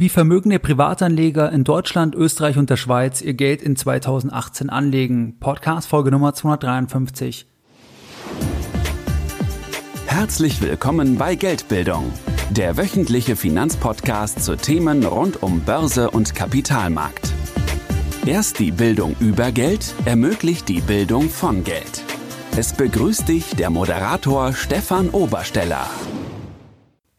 Wie vermögende Privatanleger in Deutschland, Österreich und der Schweiz ihr Geld in 2018 anlegen. Podcast Folge Nummer 253. Herzlich willkommen bei Geldbildung, der wöchentliche Finanzpodcast zu Themen rund um Börse und Kapitalmarkt. Erst die Bildung über Geld ermöglicht die Bildung von Geld. Es begrüßt dich der Moderator Stefan Obersteller.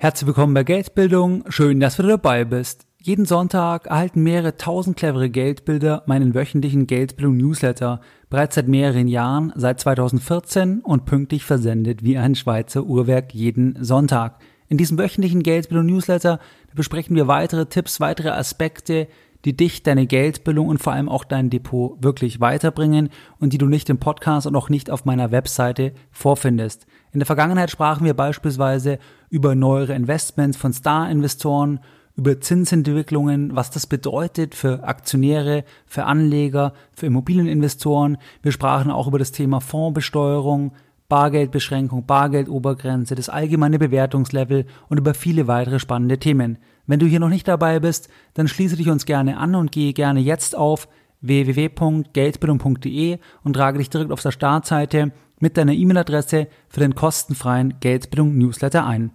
Herzlich willkommen bei Geldbildung. Schön, dass du dabei bist. Jeden Sonntag erhalten mehrere tausend clevere Geldbilder meinen wöchentlichen Geldbildung Newsletter. Bereits seit mehreren Jahren, seit 2014 und pünktlich versendet wie ein Schweizer Uhrwerk jeden Sonntag. In diesem wöchentlichen Geldbildung Newsletter besprechen wir weitere Tipps, weitere Aspekte, die dich, deine Geldbildung und vor allem auch dein Depot wirklich weiterbringen und die du nicht im Podcast und auch nicht auf meiner Webseite vorfindest. In der Vergangenheit sprachen wir beispielsweise über neuere Investments von Star-Investoren, über Zinsentwicklungen, was das bedeutet für Aktionäre, für Anleger, für Immobilieninvestoren. Wir sprachen auch über das Thema Fondsbesteuerung, Bargeldbeschränkung, Bargeldobergrenze, das allgemeine Bewertungslevel und über viele weitere spannende Themen. Wenn du hier noch nicht dabei bist, dann schließe dich uns gerne an und gehe gerne jetzt auf www.geldbildung.de und trage dich direkt auf der Startseite mit deiner E-Mail-Adresse für den kostenfreien Geldbildung Newsletter ein.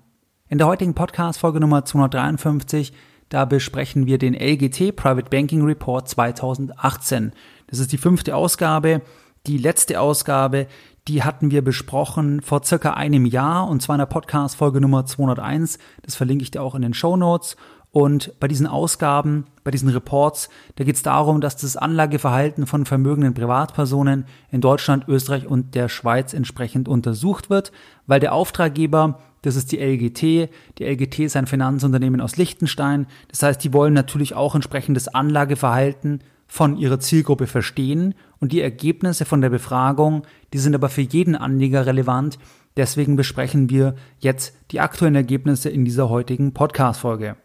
In der heutigen Podcast-Folge Nummer 253, da besprechen wir den LGT Private Banking Report 2018. Das ist die fünfte Ausgabe. Die letzte Ausgabe, die hatten wir besprochen vor circa einem Jahr und zwar in der Podcast-Folge Nummer 201. Das verlinke ich dir auch in den Show Notes. Und bei diesen Ausgaben, bei diesen Reports, da geht es darum, dass das Anlageverhalten von vermögenden Privatpersonen in Deutschland, Österreich und der Schweiz entsprechend untersucht wird, weil der Auftraggeber, das ist die LGT, die LGT ist ein Finanzunternehmen aus Liechtenstein, das heißt, die wollen natürlich auch entsprechend das Anlageverhalten von ihrer Zielgruppe verstehen. Und die Ergebnisse von der Befragung, die sind aber für jeden Anleger relevant, deswegen besprechen wir jetzt die aktuellen Ergebnisse in dieser heutigen Podcast-Folge.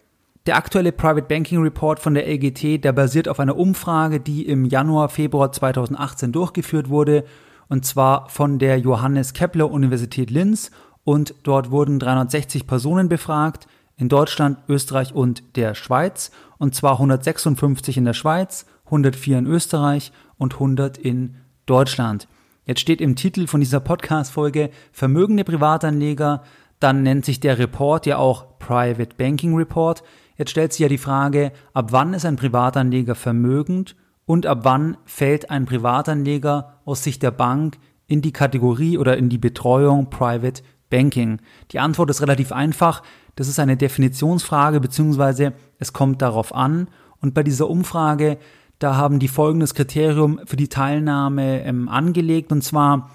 Der aktuelle Private Banking Report von der LGT, der basiert auf einer Umfrage, die im Januar, Februar 2018 durchgeführt wurde, und zwar von der Johannes Kepler Universität Linz. Und dort wurden 360 Personen befragt, in Deutschland, Österreich und der Schweiz, und zwar 156 in der Schweiz, 104 in Österreich und 100 in Deutschland. Jetzt steht im Titel von dieser Podcast-Folge Vermögende Privatanleger, dann nennt sich der Report ja auch Private Banking Report. Jetzt stellt sich ja die Frage, ab wann ist ein Privatanleger vermögend und ab wann fällt ein Privatanleger aus Sicht der Bank in die Kategorie oder in die Betreuung Private Banking? Die Antwort ist relativ einfach. Das ist eine Definitionsfrage, beziehungsweise es kommt darauf an. Und bei dieser Umfrage, da haben die folgendes Kriterium für die Teilnahme ähm, angelegt, und zwar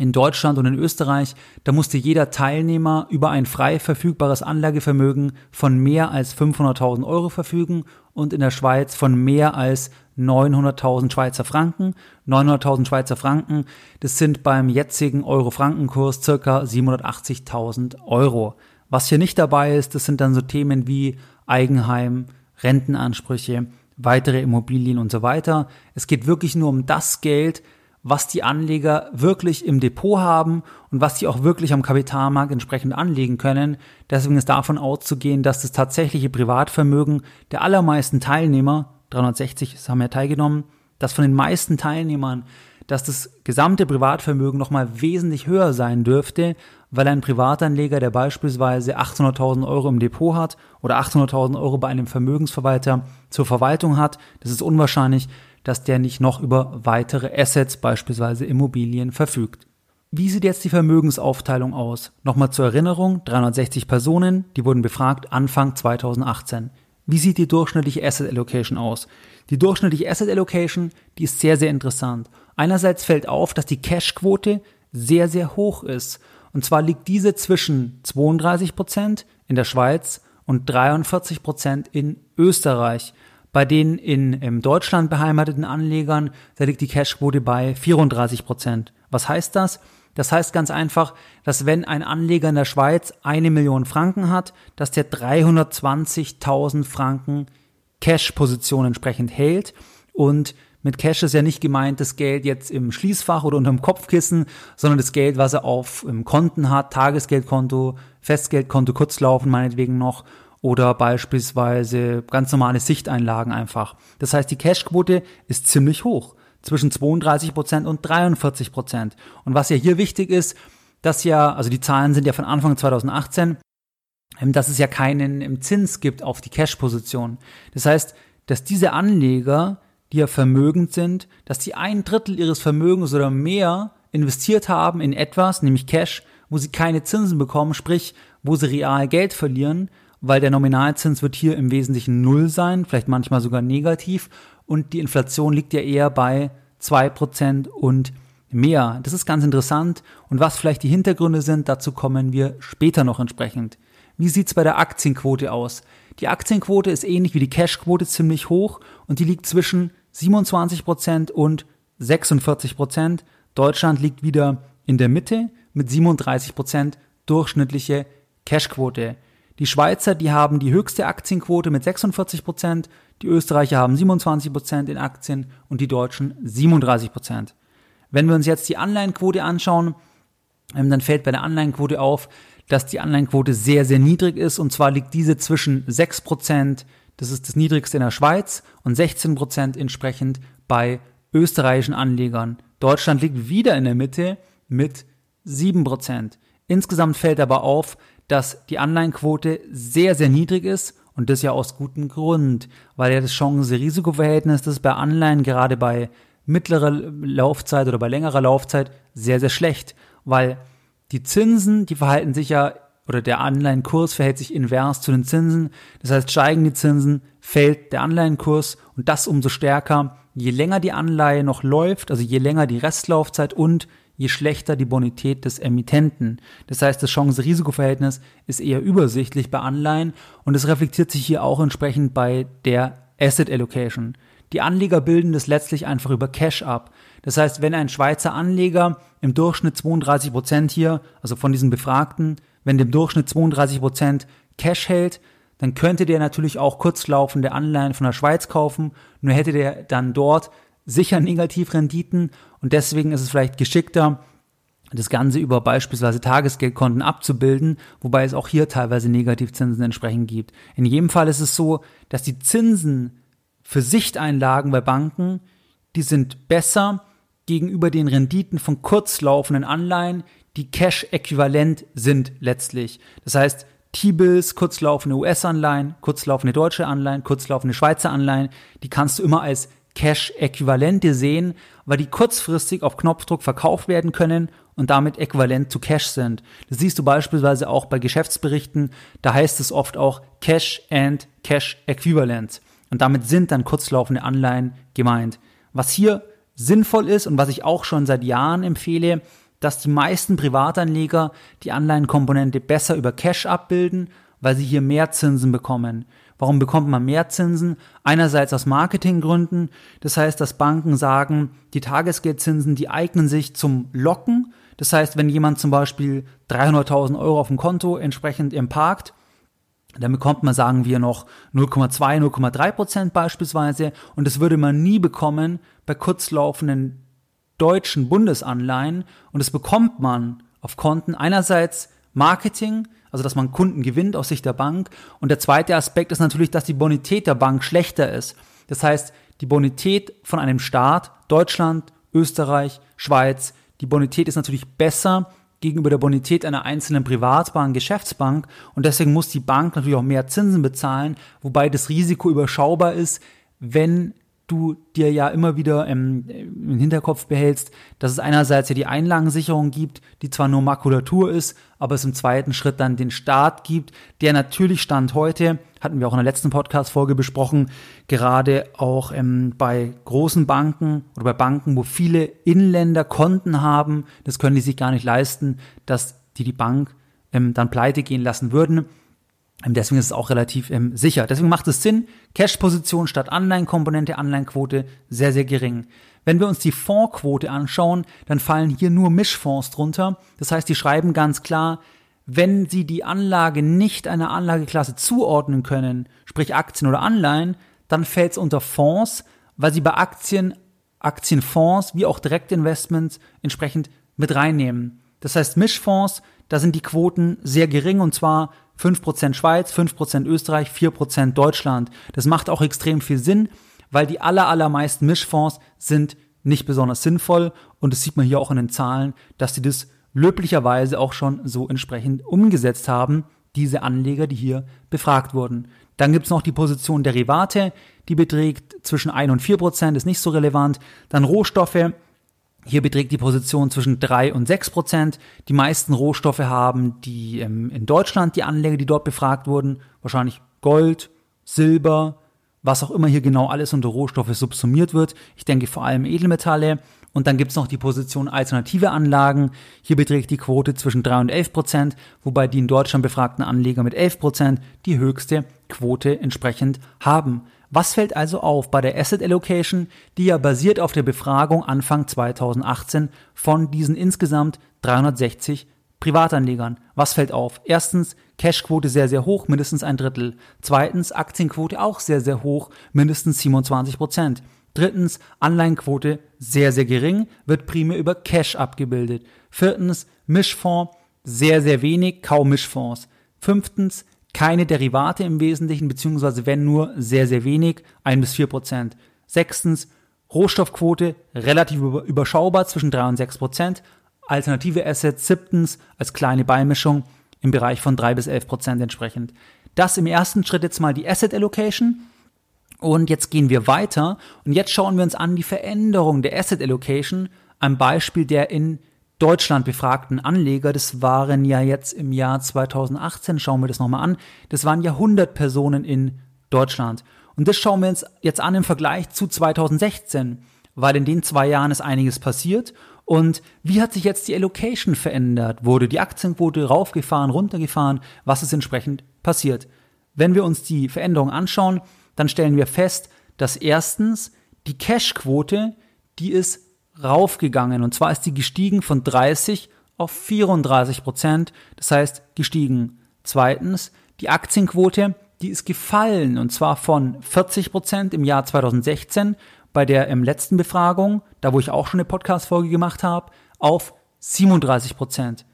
in Deutschland und in Österreich, da musste jeder Teilnehmer über ein frei verfügbares Anlagevermögen von mehr als 500.000 Euro verfügen und in der Schweiz von mehr als 900.000 Schweizer Franken. 900.000 Schweizer Franken, das sind beim jetzigen Euro-Franken-Kurs circa 780.000 Euro. Was hier nicht dabei ist, das sind dann so Themen wie Eigenheim, Rentenansprüche, weitere Immobilien und so weiter. Es geht wirklich nur um das Geld, was die Anleger wirklich im Depot haben und was sie auch wirklich am Kapitalmarkt entsprechend anlegen können. Deswegen ist davon auszugehen, dass das tatsächliche Privatvermögen der allermeisten Teilnehmer, 360 haben ja teilgenommen, dass von den meisten Teilnehmern, dass das gesamte Privatvermögen nochmal wesentlich höher sein dürfte, weil ein Privatanleger, der beispielsweise 800.000 Euro im Depot hat oder 800.000 Euro bei einem Vermögensverwalter zur Verwaltung hat, das ist unwahrscheinlich, dass der nicht noch über weitere Assets, beispielsweise Immobilien, verfügt. Wie sieht jetzt die Vermögensaufteilung aus? Nochmal zur Erinnerung, 360 Personen, die wurden befragt Anfang 2018. Wie sieht die durchschnittliche Asset Allocation aus? Die durchschnittliche Asset Allocation, die ist sehr, sehr interessant. Einerseits fällt auf, dass die Cash-Quote sehr, sehr hoch ist. Und zwar liegt diese zwischen 32% in der Schweiz und 43% in Österreich. Bei den in, in Deutschland beheimateten Anlegern, da liegt die Cashquote bei 34 Prozent. Was heißt das? Das heißt ganz einfach, dass wenn ein Anleger in der Schweiz eine Million Franken hat, dass der 320.000 Franken Cash-Position entsprechend hält. Und mit Cash ist ja nicht gemeint das Geld jetzt im Schließfach oder unterm Kopfkissen, sondern das Geld, was er auf im Konten hat, Tagesgeldkonto, Festgeldkonto, Kurzlaufen meinetwegen noch oder beispielsweise ganz normale Sichteinlagen einfach. Das heißt, die Cashquote ist ziemlich hoch, zwischen 32 Prozent und 43%. Prozent. Und was ja hier wichtig ist, dass ja, also die Zahlen sind ja von Anfang 2018, ähm, dass es ja keinen Zins gibt auf die Cash-Position. Das heißt, dass diese Anleger, die ja vermögend sind, dass die ein Drittel ihres Vermögens oder mehr investiert haben in etwas, nämlich Cash, wo sie keine Zinsen bekommen, sprich, wo sie real Geld verlieren, weil der Nominalzins wird hier im Wesentlichen null sein, vielleicht manchmal sogar negativ und die Inflation liegt ja eher bei zwei Prozent und mehr. Das ist ganz interessant und was vielleicht die Hintergründe sind, dazu kommen wir später noch entsprechend. Wie sieht's bei der Aktienquote aus? Die Aktienquote ist ähnlich wie die Cashquote ziemlich hoch und die liegt zwischen 27% und 46%. Deutschland liegt wieder in der Mitte mit 37% durchschnittliche Cashquote. Die Schweizer, die haben die höchste Aktienquote mit 46%, die Österreicher haben 27% in Aktien und die Deutschen 37%. Wenn wir uns jetzt die Anleihenquote anschauen, ähm, dann fällt bei der Anleihenquote auf, dass die Anleihenquote sehr, sehr niedrig ist. Und zwar liegt diese zwischen 6%, das ist das niedrigste in der Schweiz, und 16% entsprechend bei österreichischen Anlegern. Deutschland liegt wieder in der Mitte mit 7%. Insgesamt fällt aber auf, dass die Anleihenquote sehr, sehr niedrig ist und das ja aus gutem Grund, weil ja das Chance-Risiko-Verhältnis, das bei Anleihen gerade bei mittlerer Laufzeit oder bei längerer Laufzeit sehr, sehr schlecht, weil die Zinsen, die verhalten sich ja, oder der Anleihenkurs verhält sich invers zu den Zinsen. Das heißt, steigen die Zinsen, fällt der Anleihenkurs und das umso stärker, je länger die Anleihe noch läuft, also je länger die Restlaufzeit und je schlechter die Bonität des Emittenten. Das heißt, das Chance-Risiko-Verhältnis ist eher übersichtlich bei Anleihen und es reflektiert sich hier auch entsprechend bei der Asset Allocation. Die Anleger bilden das letztlich einfach über Cash ab. Das heißt, wenn ein Schweizer Anleger im Durchschnitt 32 Prozent hier, also von diesen Befragten, wenn dem Durchschnitt 32 Prozent Cash hält, dann könnte der natürlich auch kurzlaufende Anleihen von der Schweiz kaufen, nur hätte der dann dort sicher Negativrenditen und deswegen ist es vielleicht geschickter, das Ganze über beispielsweise Tagesgeldkonten abzubilden, wobei es auch hier teilweise Negativzinsen entsprechend gibt. In jedem Fall ist es so, dass die Zinsen für Sichteinlagen bei Banken, die sind besser gegenüber den Renditen von kurzlaufenden Anleihen, die Cash-äquivalent sind letztlich. Das heißt, T-Bills, kurzlaufende US-Anleihen, kurzlaufende deutsche Anleihen, kurzlaufende Schweizer Anleihen, die kannst du immer als Cash-Äquivalente sehen, weil die kurzfristig auf Knopfdruck verkauft werden können und damit äquivalent zu Cash sind. Das siehst du beispielsweise auch bei Geschäftsberichten, da heißt es oft auch Cash and Cash Equivalent. Und damit sind dann kurzlaufende Anleihen gemeint. Was hier sinnvoll ist und was ich auch schon seit Jahren empfehle, dass die meisten Privatanleger die Anleihenkomponente besser über Cash abbilden, weil sie hier mehr Zinsen bekommen. Warum bekommt man mehr Zinsen? Einerseits aus Marketinggründen. Das heißt, dass Banken sagen, die Tagesgeldzinsen, die eignen sich zum Locken. Das heißt, wenn jemand zum Beispiel 300.000 Euro auf dem Konto entsprechend im parkt, dann bekommt man, sagen wir, noch 0,2, 0,3 Prozent beispielsweise. Und das würde man nie bekommen bei kurzlaufenden deutschen Bundesanleihen. Und das bekommt man auf Konten einerseits Marketing, also dass man Kunden gewinnt aus Sicht der Bank. Und der zweite Aspekt ist natürlich, dass die Bonität der Bank schlechter ist. Das heißt, die Bonität von einem Staat, Deutschland, Österreich, Schweiz, die Bonität ist natürlich besser gegenüber der Bonität einer einzelnen Privatbank, Geschäftsbank und deswegen muss die Bank natürlich auch mehr Zinsen bezahlen, wobei das Risiko überschaubar ist, wenn du dir ja immer wieder im, im, Hinterkopf behältst, dass es einerseits ja die Einlagensicherung gibt, die zwar nur Makulatur ist, aber es im zweiten Schritt dann den Staat gibt, der natürlich Stand heute, hatten wir auch in der letzten Podcast-Folge besprochen, gerade auch ähm, bei großen Banken oder bei Banken, wo viele Inländer Konten haben, das können die sich gar nicht leisten, dass die die Bank ähm, dann pleite gehen lassen würden. Ähm, deswegen ist es auch relativ ähm, sicher. Deswegen macht es Sinn, Cash-Position statt Anleihenkomponente, Anleihenquote sehr, sehr gering. Wenn wir uns die Fondsquote anschauen, dann fallen hier nur Mischfonds drunter. Das heißt, die schreiben ganz klar, wenn Sie die Anlage nicht einer Anlageklasse zuordnen können, sprich Aktien oder Anleihen, dann fällt es unter Fonds, weil Sie bei Aktien, Aktienfonds wie auch Direktinvestments entsprechend mit reinnehmen. Das heißt, Mischfonds, da sind die Quoten sehr gering und zwar 5% Schweiz, 5% Österreich, 4% Deutschland. Das macht auch extrem viel Sinn, weil die aller, allermeisten Mischfonds sind nicht besonders sinnvoll und das sieht man hier auch in den Zahlen, dass sie das löblicherweise auch schon so entsprechend umgesetzt haben, diese Anleger, die hier befragt wurden. Dann gibt's noch die Position Derivate, die beträgt zwischen 1 und 4 Prozent, ist nicht so relevant. Dann Rohstoffe, hier beträgt die Position zwischen 3 und 6 Prozent. Die meisten Rohstoffe haben die ähm, in Deutschland die Anleger, die dort befragt wurden, wahrscheinlich Gold, Silber, was auch immer hier genau alles unter Rohstoffe subsumiert wird. Ich denke vor allem Edelmetalle. Und dann gibt's noch die Position alternative Anlagen. Hier beträgt die Quote zwischen 3 und 11 Prozent, wobei die in Deutschland befragten Anleger mit 11 Prozent die höchste Quote entsprechend haben. Was fällt also auf bei der Asset Allocation, die ja basiert auf der Befragung Anfang 2018 von diesen insgesamt 360 Privatanlegern. Was fällt auf? Erstens, Cashquote sehr, sehr hoch, mindestens ein Drittel. Zweitens, Aktienquote auch sehr, sehr hoch, mindestens 27 Prozent. Drittens, Anleihenquote sehr, sehr gering, wird primär über Cash abgebildet. Viertens, Mischfonds sehr, sehr wenig, kaum Mischfonds. Fünftens, keine Derivate im Wesentlichen, beziehungsweise wenn nur sehr, sehr wenig, ein bis vier Prozent. Sechstens, Rohstoffquote relativ überschaubar zwischen drei und sechs Prozent. Alternative Assets siebtens als kleine Beimischung im Bereich von drei bis elf Prozent entsprechend. Das im ersten Schritt jetzt mal die Asset Allocation. Und jetzt gehen wir weiter und jetzt schauen wir uns an die Veränderung der Asset Allocation am Beispiel der in Deutschland befragten Anleger. Das waren ja jetzt im Jahr 2018, schauen wir das nochmal an, das waren ja 100 Personen in Deutschland. Und das schauen wir uns jetzt an im Vergleich zu 2016, weil in den zwei Jahren ist einiges passiert. Und wie hat sich jetzt die Allocation verändert? Wurde die Aktienquote raufgefahren, runtergefahren? Was ist entsprechend passiert? Wenn wir uns die Veränderung anschauen, dann stellen wir fest, dass erstens die Cashquote, die ist raufgegangen. Und zwar ist die gestiegen von 30 auf 34 Prozent. Das heißt, gestiegen. Zweitens, die Aktienquote, die ist gefallen. Und zwar von 40 Prozent im Jahr 2016 bei der im letzten Befragung, da wo ich auch schon eine Podcast-Folge gemacht habe, auf 37 Prozent.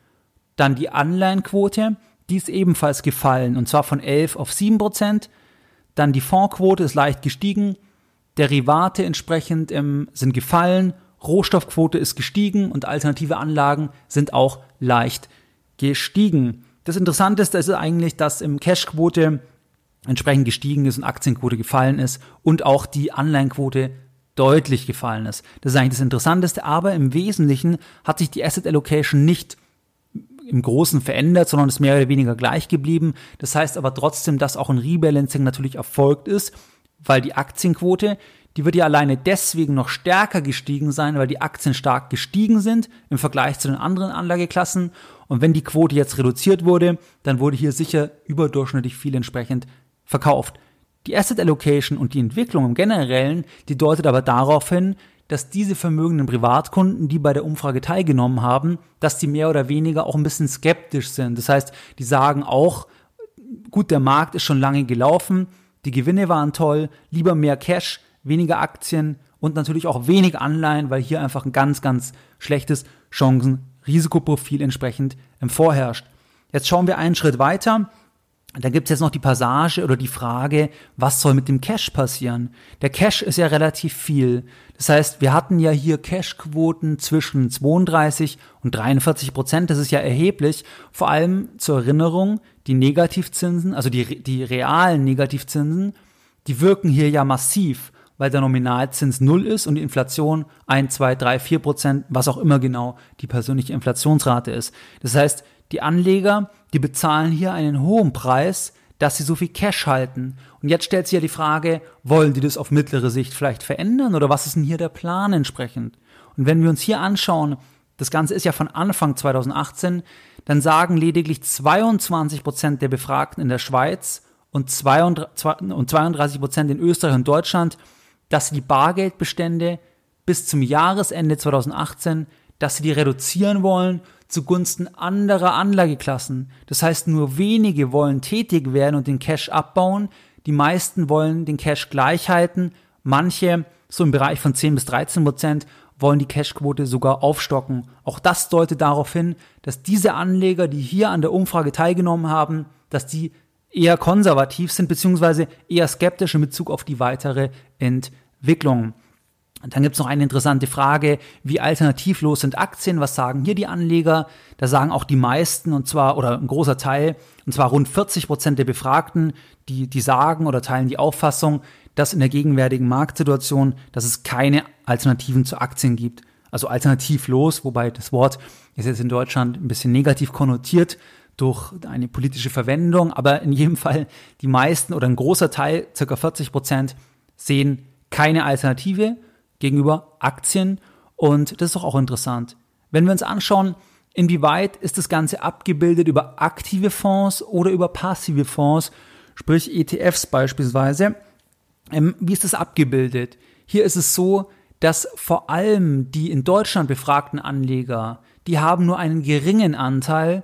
Dann die Anleihenquote, die ist ebenfalls gefallen. Und zwar von 11 auf 7 Prozent. Dann die Fondsquote ist leicht gestiegen, Derivate entsprechend ähm, sind gefallen, Rohstoffquote ist gestiegen und alternative Anlagen sind auch leicht gestiegen. Das Interessanteste ist eigentlich, dass im Cashquote entsprechend gestiegen ist und Aktienquote gefallen ist und auch die Anleihenquote deutlich gefallen ist. Das ist eigentlich das Interessanteste, aber im Wesentlichen hat sich die Asset Allocation nicht im Großen verändert, sondern ist mehr oder weniger gleich geblieben. Das heißt aber trotzdem, dass auch ein Rebalancing natürlich erfolgt ist, weil die Aktienquote, die wird ja alleine deswegen noch stärker gestiegen sein, weil die Aktien stark gestiegen sind im Vergleich zu den anderen Anlageklassen. Und wenn die Quote jetzt reduziert wurde, dann wurde hier sicher überdurchschnittlich viel entsprechend verkauft. Die Asset Allocation und die Entwicklung im Generellen, die deutet aber darauf hin, dass diese vermögenden Privatkunden, die bei der Umfrage teilgenommen haben, dass die mehr oder weniger auch ein bisschen skeptisch sind. Das heißt, die sagen auch, gut, der Markt ist schon lange gelaufen, die Gewinne waren toll, lieber mehr Cash, weniger Aktien und natürlich auch wenig Anleihen, weil hier einfach ein ganz, ganz schlechtes Chancen-Risikoprofil entsprechend vorherrscht. Jetzt schauen wir einen Schritt weiter da gibt es jetzt noch die Passage oder die Frage, was soll mit dem Cash passieren? Der Cash ist ja relativ viel. Das heißt, wir hatten ja hier Cashquoten zwischen 32 und 43 Prozent. Das ist ja erheblich. Vor allem zur Erinnerung, die Negativzinsen, also die, die realen Negativzinsen, die wirken hier ja massiv, weil der Nominalzins null ist und die Inflation 1, 2, 3, 4 Prozent, was auch immer genau die persönliche Inflationsrate ist. Das heißt, die Anleger, die bezahlen hier einen hohen Preis, dass sie so viel Cash halten. Und jetzt stellt sich ja die Frage, wollen die das auf mittlere Sicht vielleicht verändern oder was ist denn hier der Plan entsprechend? Und wenn wir uns hier anschauen, das Ganze ist ja von Anfang 2018, dann sagen lediglich 22 Prozent der Befragten in der Schweiz und 32 Prozent in Österreich und Deutschland, dass sie die Bargeldbestände bis zum Jahresende 2018, dass sie die reduzieren wollen zugunsten anderer Anlageklassen. Das heißt, nur wenige wollen tätig werden und den Cash abbauen. Die meisten wollen den Cash gleich halten. Manche, so im Bereich von 10 bis 13 Prozent, wollen die Cashquote sogar aufstocken. Auch das deutet darauf hin, dass diese Anleger, die hier an der Umfrage teilgenommen haben, dass die eher konservativ sind, beziehungsweise eher skeptisch in Bezug auf die weitere Entwicklung. Dann gibt's noch eine interessante Frage, wie alternativlos sind Aktien? Was sagen hier die Anleger? Da sagen auch die meisten, und zwar, oder ein großer Teil, und zwar rund 40 Prozent der Befragten, die, die sagen oder teilen die Auffassung, dass in der gegenwärtigen Marktsituation, dass es keine Alternativen zu Aktien gibt. Also alternativlos, wobei das Wort ist jetzt in Deutschland ein bisschen negativ konnotiert durch eine politische Verwendung, aber in jedem Fall die meisten oder ein großer Teil, circa 40 Prozent, sehen keine Alternative gegenüber Aktien und das ist doch auch interessant. Wenn wir uns anschauen, inwieweit ist das Ganze abgebildet über aktive Fonds oder über passive Fonds, sprich ETFs beispielsweise, ähm, wie ist das abgebildet? Hier ist es so, dass vor allem die in Deutschland befragten Anleger, die haben nur einen geringen Anteil,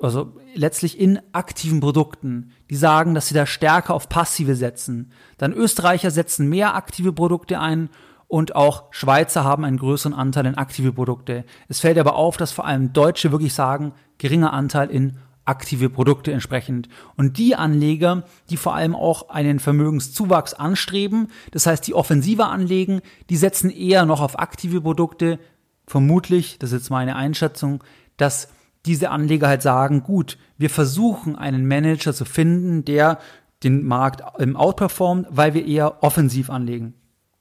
also letztlich in aktiven Produkten. Die sagen, dass sie da stärker auf passive setzen. Dann Österreicher setzen mehr aktive Produkte ein und auch Schweizer haben einen größeren Anteil in aktive Produkte. Es fällt aber auf, dass vor allem Deutsche wirklich sagen, geringer Anteil in aktive Produkte entsprechend. Und die Anleger, die vor allem auch einen Vermögenszuwachs anstreben, das heißt, die offensiver anlegen, die setzen eher noch auf aktive Produkte. Vermutlich, das ist jetzt meine Einschätzung, dass diese Anleger halt sagen, gut, wir versuchen einen Manager zu finden, der den Markt im outperformt, weil wir eher offensiv anlegen.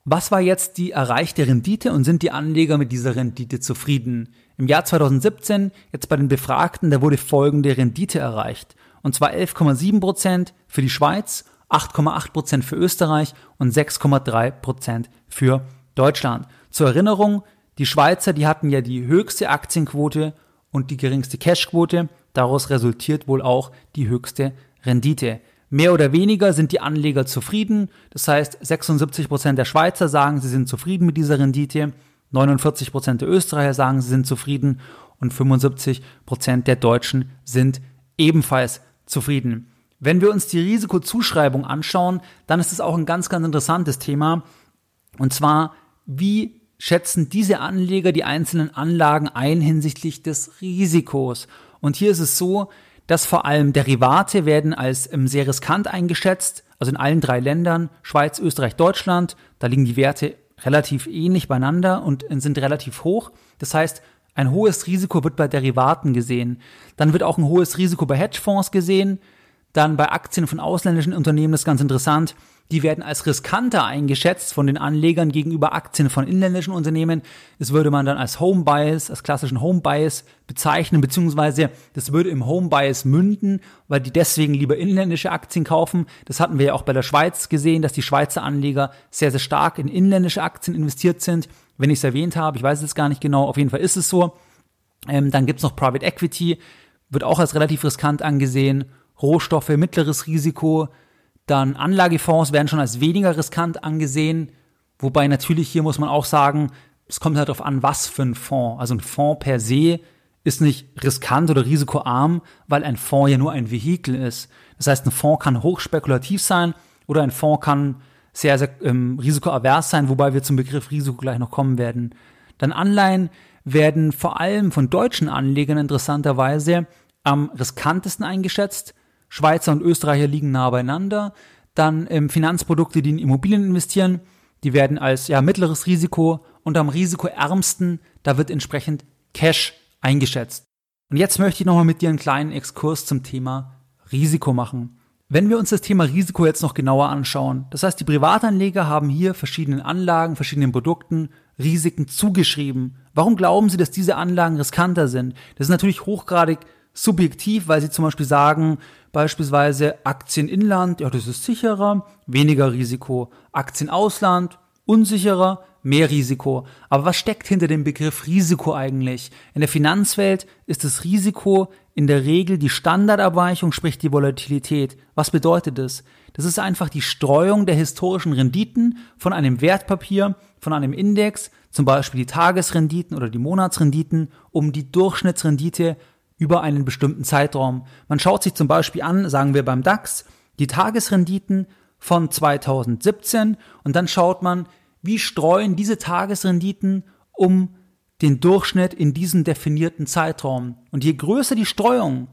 Was war jetzt die erreichte Rendite und sind die Anleger mit dieser Rendite zufrieden? Im Jahr 2017, jetzt bei den Befragten, da wurde folgende Rendite erreicht. Und zwar 11,7 Prozent für die Schweiz, 8,8 Prozent für Österreich und 6,3 Prozent für Deutschland. Zur Erinnerung, die Schweizer, die hatten ja die höchste Aktienquote und die geringste Cashquote. Daraus resultiert wohl auch die höchste Rendite. Mehr oder weniger sind die Anleger zufrieden. Das heißt, 76 Prozent der Schweizer sagen, sie sind zufrieden mit dieser Rendite. 49 Prozent der Österreicher sagen, sie sind zufrieden. Und 75 Prozent der Deutschen sind ebenfalls zufrieden. Wenn wir uns die Risikozuschreibung anschauen, dann ist es auch ein ganz, ganz interessantes Thema. Und zwar, wie schätzen diese Anleger die einzelnen Anlagen ein hinsichtlich des Risikos? Und hier ist es so, dass vor allem Derivate werden als ähm, sehr riskant eingeschätzt, also in allen drei Ländern, Schweiz, Österreich, Deutschland, da liegen die Werte relativ ähnlich beieinander und sind relativ hoch. Das heißt, ein hohes Risiko wird bei Derivaten gesehen. Dann wird auch ein hohes Risiko bei Hedgefonds gesehen. Dann bei Aktien von ausländischen Unternehmen das ist ganz interessant die werden als riskanter eingeschätzt von den Anlegern gegenüber Aktien von inländischen Unternehmen. Das würde man dann als Home Bias, als klassischen Home Bias bezeichnen, beziehungsweise das würde im Home Bias münden, weil die deswegen lieber inländische Aktien kaufen. Das hatten wir ja auch bei der Schweiz gesehen, dass die Schweizer Anleger sehr, sehr stark in inländische Aktien investiert sind. Wenn ich es erwähnt habe, ich weiß es gar nicht genau, auf jeden Fall ist es so. Ähm, dann gibt's noch Private Equity, wird auch als relativ riskant angesehen. Rohstoffe, mittleres Risiko, dann Anlagefonds werden schon als weniger riskant angesehen, wobei natürlich hier muss man auch sagen, es kommt halt darauf an, was für ein Fonds. Also ein Fonds per se ist nicht riskant oder risikoarm, weil ein Fonds ja nur ein Vehikel ist. Das heißt, ein Fonds kann hochspekulativ sein oder ein Fonds kann sehr, sehr ähm, risikoavers sein, wobei wir zum Begriff Risiko gleich noch kommen werden. Dann Anleihen werden vor allem von deutschen Anlegern interessanterweise am riskantesten eingeschätzt. Schweizer und Österreicher liegen nah beieinander. Dann ähm, Finanzprodukte, die in Immobilien investieren, die werden als ja, mittleres Risiko und am risikoärmsten, da wird entsprechend Cash eingeschätzt. Und jetzt möchte ich nochmal mit dir einen kleinen Exkurs zum Thema Risiko machen. Wenn wir uns das Thema Risiko jetzt noch genauer anschauen, das heißt, die Privatanleger haben hier verschiedenen Anlagen, verschiedenen Produkten Risiken zugeschrieben. Warum glauben sie, dass diese Anlagen riskanter sind? Das ist natürlich hochgradig subjektiv, weil sie zum Beispiel sagen, beispielsweise Aktien Inland, ja, das ist sicherer, weniger Risiko. Aktien Ausland, unsicherer, mehr Risiko. Aber was steckt hinter dem Begriff Risiko eigentlich? In der Finanzwelt ist das Risiko in der Regel die Standardabweichung, sprich die Volatilität. Was bedeutet das? Das ist einfach die Streuung der historischen Renditen von einem Wertpapier, von einem Index, zum Beispiel die Tagesrenditen oder die Monatsrenditen, um die Durchschnittsrendite über einen bestimmten Zeitraum. Man schaut sich zum Beispiel an, sagen wir beim DAX, die Tagesrenditen von 2017 und dann schaut man, wie streuen diese Tagesrenditen um den Durchschnitt in diesem definierten Zeitraum. Und je größer die Streuung,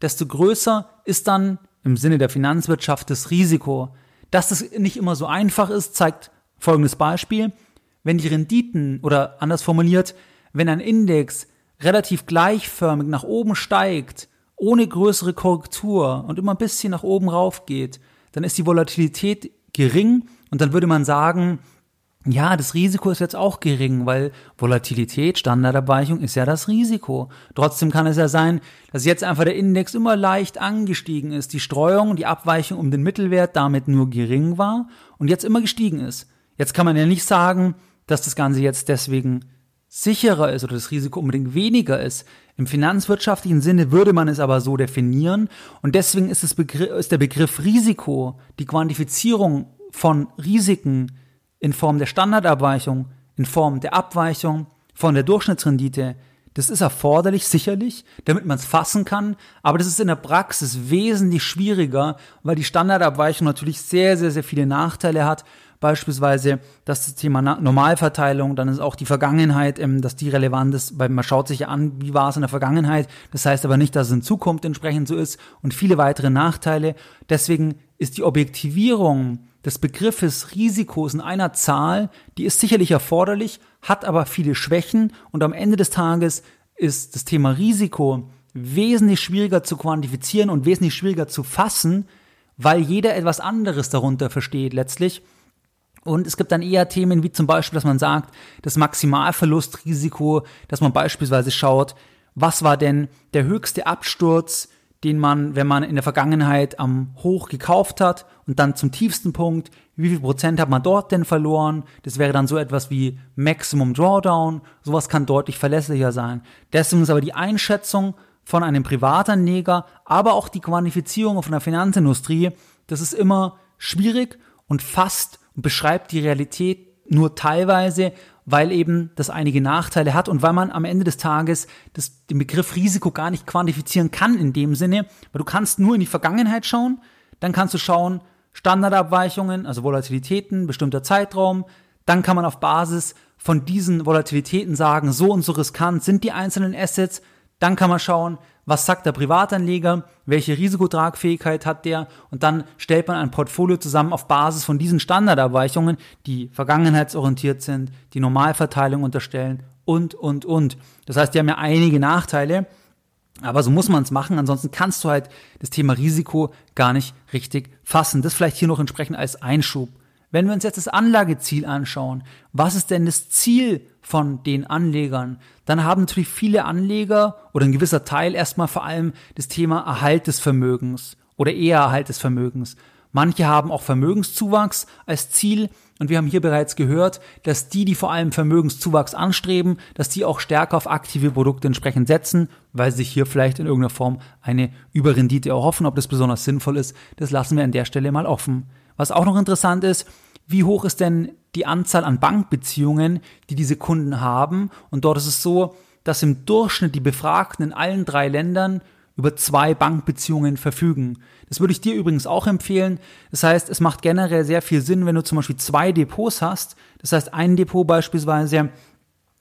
desto größer ist dann im Sinne der Finanzwirtschaft das Risiko. Dass das nicht immer so einfach ist, zeigt folgendes Beispiel. Wenn die Renditen oder anders formuliert, wenn ein Index relativ gleichförmig nach oben steigt, ohne größere Korrektur und immer ein bisschen nach oben rauf geht, dann ist die Volatilität gering und dann würde man sagen, ja, das Risiko ist jetzt auch gering, weil Volatilität, Standardabweichung ist ja das Risiko. Trotzdem kann es ja sein, dass jetzt einfach der Index immer leicht angestiegen ist, die Streuung, die Abweichung um den Mittelwert damit nur gering war und jetzt immer gestiegen ist. Jetzt kann man ja nicht sagen, dass das Ganze jetzt deswegen sicherer ist oder das Risiko unbedingt weniger ist. Im finanzwirtschaftlichen Sinne würde man es aber so definieren und deswegen ist, ist der Begriff Risiko, die Quantifizierung von Risiken in Form der Standardabweichung, in Form der Abweichung von der Durchschnittsrendite, das ist erforderlich, sicherlich, damit man es fassen kann, aber das ist in der Praxis wesentlich schwieriger, weil die Standardabweichung natürlich sehr, sehr, sehr viele Nachteile hat. Beispielsweise dass das Thema Normalverteilung, dann ist auch die Vergangenheit, ähm, dass die relevant ist, weil man schaut sich ja an, wie war es in der Vergangenheit. Das heißt aber nicht, dass es in Zukunft entsprechend so ist und viele weitere Nachteile. Deswegen ist die Objektivierung des Begriffes Risikos in einer Zahl, die ist sicherlich erforderlich, hat aber viele Schwächen und am Ende des Tages ist das Thema Risiko wesentlich schwieriger zu quantifizieren und wesentlich schwieriger zu fassen, weil jeder etwas anderes darunter versteht letztlich. Und es gibt dann eher Themen wie zum Beispiel, dass man sagt, das Maximalverlustrisiko, dass man beispielsweise schaut, was war denn der höchste Absturz den man, wenn man in der Vergangenheit am Hoch gekauft hat und dann zum tiefsten Punkt, wie viel Prozent hat man dort denn verloren? Das wäre dann so etwas wie Maximum Drawdown. Sowas kann deutlich verlässlicher sein. Deswegen ist aber die Einschätzung von einem Privatanleger, aber auch die Quantifizierung von der Finanzindustrie, das ist immer schwierig und fast und beschreibt die Realität nur teilweise, weil eben das einige Nachteile hat und weil man am Ende des Tages das, den Begriff Risiko gar nicht quantifizieren kann in dem Sinne, weil du kannst nur in die Vergangenheit schauen, dann kannst du schauen, Standardabweichungen, also Volatilitäten, bestimmter Zeitraum, dann kann man auf Basis von diesen Volatilitäten sagen, so und so riskant sind die einzelnen Assets, dann kann man schauen, was sagt der Privatanleger, welche Risikotragfähigkeit hat der und dann stellt man ein Portfolio zusammen auf Basis von diesen Standardabweichungen, die vergangenheitsorientiert sind, die Normalverteilung unterstellen und, und, und. Das heißt, die haben ja einige Nachteile, aber so muss man es machen, ansonsten kannst du halt das Thema Risiko gar nicht richtig fassen. Das vielleicht hier noch entsprechend als Einschub. Wenn wir uns jetzt das Anlageziel anschauen, was ist denn das Ziel von den Anlegern? Dann haben natürlich viele Anleger oder ein gewisser Teil erstmal vor allem das Thema Erhalt des Vermögens oder eher Erhalt des Vermögens. Manche haben auch Vermögenszuwachs als Ziel und wir haben hier bereits gehört, dass die, die vor allem Vermögenszuwachs anstreben, dass die auch stärker auf aktive Produkte entsprechend setzen, weil sie sich hier vielleicht in irgendeiner Form eine Überrendite erhoffen. Ob das besonders sinnvoll ist, das lassen wir an der Stelle mal offen. Was auch noch interessant ist, wie hoch ist denn die Anzahl an Bankbeziehungen, die diese Kunden haben? Und dort ist es so, dass im Durchschnitt die Befragten in allen drei Ländern über zwei Bankbeziehungen verfügen. Das würde ich dir übrigens auch empfehlen. Das heißt, es macht generell sehr viel Sinn, wenn du zum Beispiel zwei Depots hast. Das heißt, ein Depot beispielsweise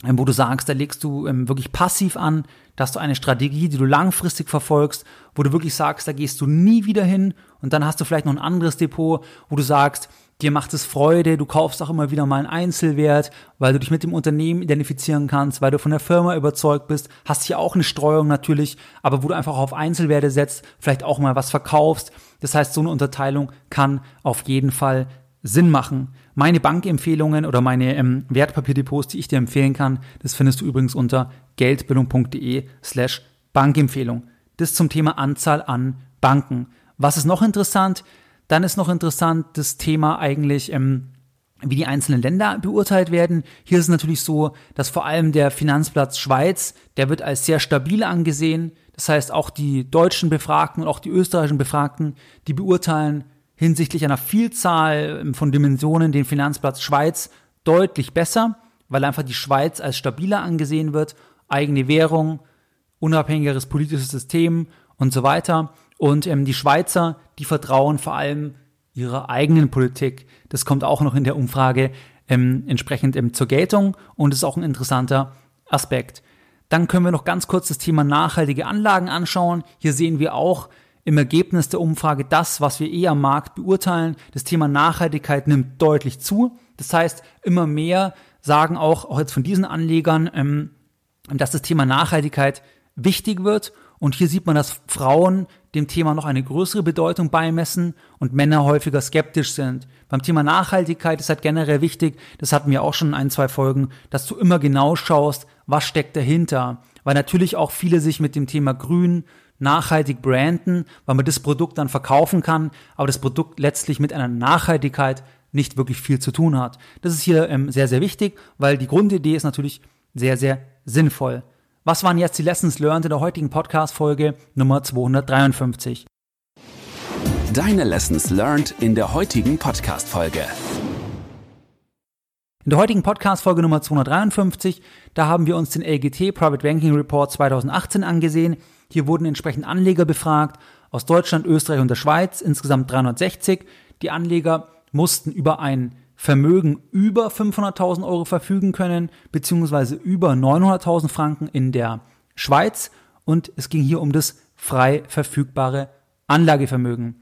ähm, wo du sagst, da legst du ähm, wirklich passiv an, da hast du eine Strategie, die du langfristig verfolgst, wo du wirklich sagst, da gehst du nie wieder hin und dann hast du vielleicht noch ein anderes Depot, wo du sagst, dir macht es Freude, du kaufst auch immer wieder mal einen Einzelwert, weil du dich mit dem Unternehmen identifizieren kannst, weil du von der Firma überzeugt bist, hast hier auch eine Streuung natürlich, aber wo du einfach auf Einzelwerte setzt, vielleicht auch mal was verkaufst. Das heißt, so eine Unterteilung kann auf jeden Fall Sinn machen. Meine Bankempfehlungen oder meine ähm, Wertpapierdepots, die ich dir empfehlen kann, das findest du übrigens unter geldbildung.de slash Bankempfehlung. Das zum Thema Anzahl an Banken. Was ist noch interessant? Dann ist noch interessant das Thema eigentlich, ähm, wie die einzelnen Länder beurteilt werden. Hier ist es natürlich so, dass vor allem der Finanzplatz Schweiz, der wird als sehr stabil angesehen. Das heißt, auch die deutschen Befragten und auch die österreichischen Befragten, die beurteilen hinsichtlich einer Vielzahl ähm, von Dimensionen den Finanzplatz Schweiz deutlich besser, weil einfach die Schweiz als stabiler angesehen wird, eigene Währung, unabhängigeres politisches System und so weiter. Und ähm, die Schweizer, die vertrauen vor allem ihrer eigenen Politik. Das kommt auch noch in der Umfrage ähm, entsprechend ähm, zur Geltung und ist auch ein interessanter Aspekt. Dann können wir noch ganz kurz das Thema nachhaltige Anlagen anschauen. Hier sehen wir auch im Ergebnis der Umfrage das, was wir eh am Markt beurteilen. Das Thema Nachhaltigkeit nimmt deutlich zu. Das heißt, immer mehr sagen auch, auch jetzt von diesen Anlegern, ähm, dass das Thema Nachhaltigkeit wichtig wird. Und hier sieht man, dass Frauen dem Thema noch eine größere Bedeutung beimessen und Männer häufiger skeptisch sind. Beim Thema Nachhaltigkeit ist halt generell wichtig, das hatten wir auch schon in ein, zwei Folgen, dass du immer genau schaust, was steckt dahinter. Weil natürlich auch viele sich mit dem Thema Grün, nachhaltig branden, weil man das Produkt dann verkaufen kann, aber das Produkt letztlich mit einer Nachhaltigkeit nicht wirklich viel zu tun hat. Das ist hier ähm, sehr, sehr wichtig, weil die Grundidee ist natürlich sehr, sehr sinnvoll. Was waren jetzt die Lessons learned in der heutigen Podcast-Folge Nummer 253? Deine Lessons learned in der heutigen Podcast-Folge. In der heutigen Podcast-Folge Nummer 253, da haben wir uns den LGT Private Banking Report 2018 angesehen. Hier wurden entsprechend Anleger befragt aus Deutschland, Österreich und der Schweiz, insgesamt 360. Die Anleger mussten über ein Vermögen über 500.000 Euro verfügen können, beziehungsweise über 900.000 Franken in der Schweiz. Und es ging hier um das frei verfügbare Anlagevermögen.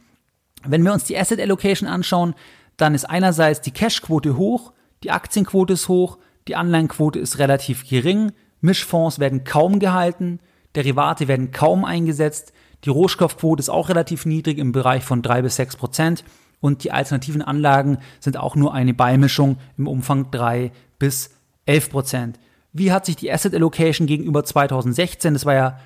Wenn wir uns die Asset Allocation anschauen, dann ist einerseits die Cashquote hoch, die Aktienquote ist hoch, die Anleihenquote ist relativ gering, Mischfonds werden kaum gehalten, Derivate werden kaum eingesetzt, die Rohstoffquote ist auch relativ niedrig im Bereich von drei bis sechs Prozent und die alternativen Anlagen sind auch nur eine Beimischung im Umfang 3 bis 11 Prozent. Wie hat sich die Asset Allocation gegenüber 2016, das war ja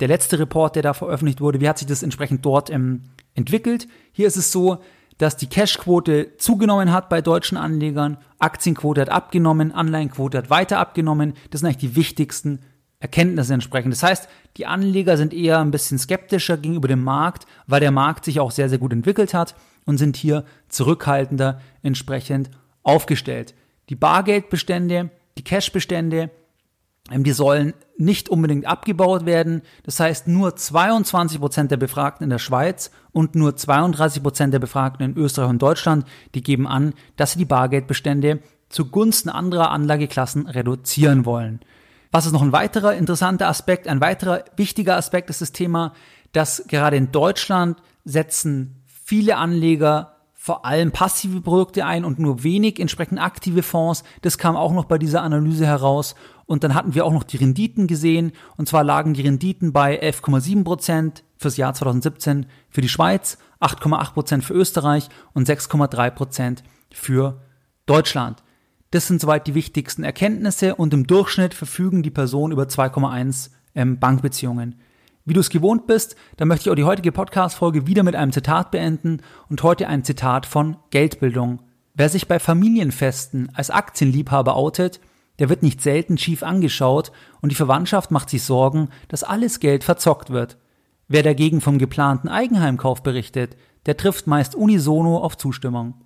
der letzte Report, der da veröffentlicht wurde, wie hat sich das entsprechend dort ähm, entwickelt? Hier ist es so, dass die Cashquote zugenommen hat bei deutschen Anlegern, Aktienquote hat abgenommen, Anleihenquote hat weiter abgenommen. Das sind eigentlich die wichtigsten Erkenntnisse entsprechend. Das heißt, die Anleger sind eher ein bisschen skeptischer gegenüber dem Markt, weil der Markt sich auch sehr, sehr gut entwickelt hat und sind hier zurückhaltender entsprechend aufgestellt. Die Bargeldbestände, die Cashbestände, ähm, die sollen nicht unbedingt abgebaut werden. Das heißt, nur 22 Prozent der Befragten in der Schweiz und nur 32 Prozent der Befragten in Österreich und Deutschland, die geben an, dass sie die Bargeldbestände zugunsten anderer Anlageklassen reduzieren wollen. Was ist noch ein weiterer interessanter Aspekt? Ein weiterer wichtiger Aspekt ist das Thema, dass gerade in Deutschland setzen viele Anleger vor allem passive Produkte ein und nur wenig entsprechend aktive Fonds. Das kam auch noch bei dieser Analyse heraus. Und dann hatten wir auch noch die Renditen gesehen. Und zwar lagen die Renditen bei 11,7 Prozent fürs Jahr 2017 für die Schweiz, 8,8 Prozent für Österreich und 6,3 Prozent für Deutschland. Das sind soweit die wichtigsten Erkenntnisse und im Durchschnitt verfügen die Personen über 2,1 ähm, Bankbeziehungen. Wie du es gewohnt bist, dann möchte ich auch die heutige Podcast-Folge wieder mit einem Zitat beenden und heute ein Zitat von Geldbildung. Wer sich bei Familienfesten als Aktienliebhaber outet, der wird nicht selten schief angeschaut und die Verwandtschaft macht sich Sorgen, dass alles Geld verzockt wird. Wer dagegen vom geplanten Eigenheimkauf berichtet, der trifft meist unisono auf Zustimmung.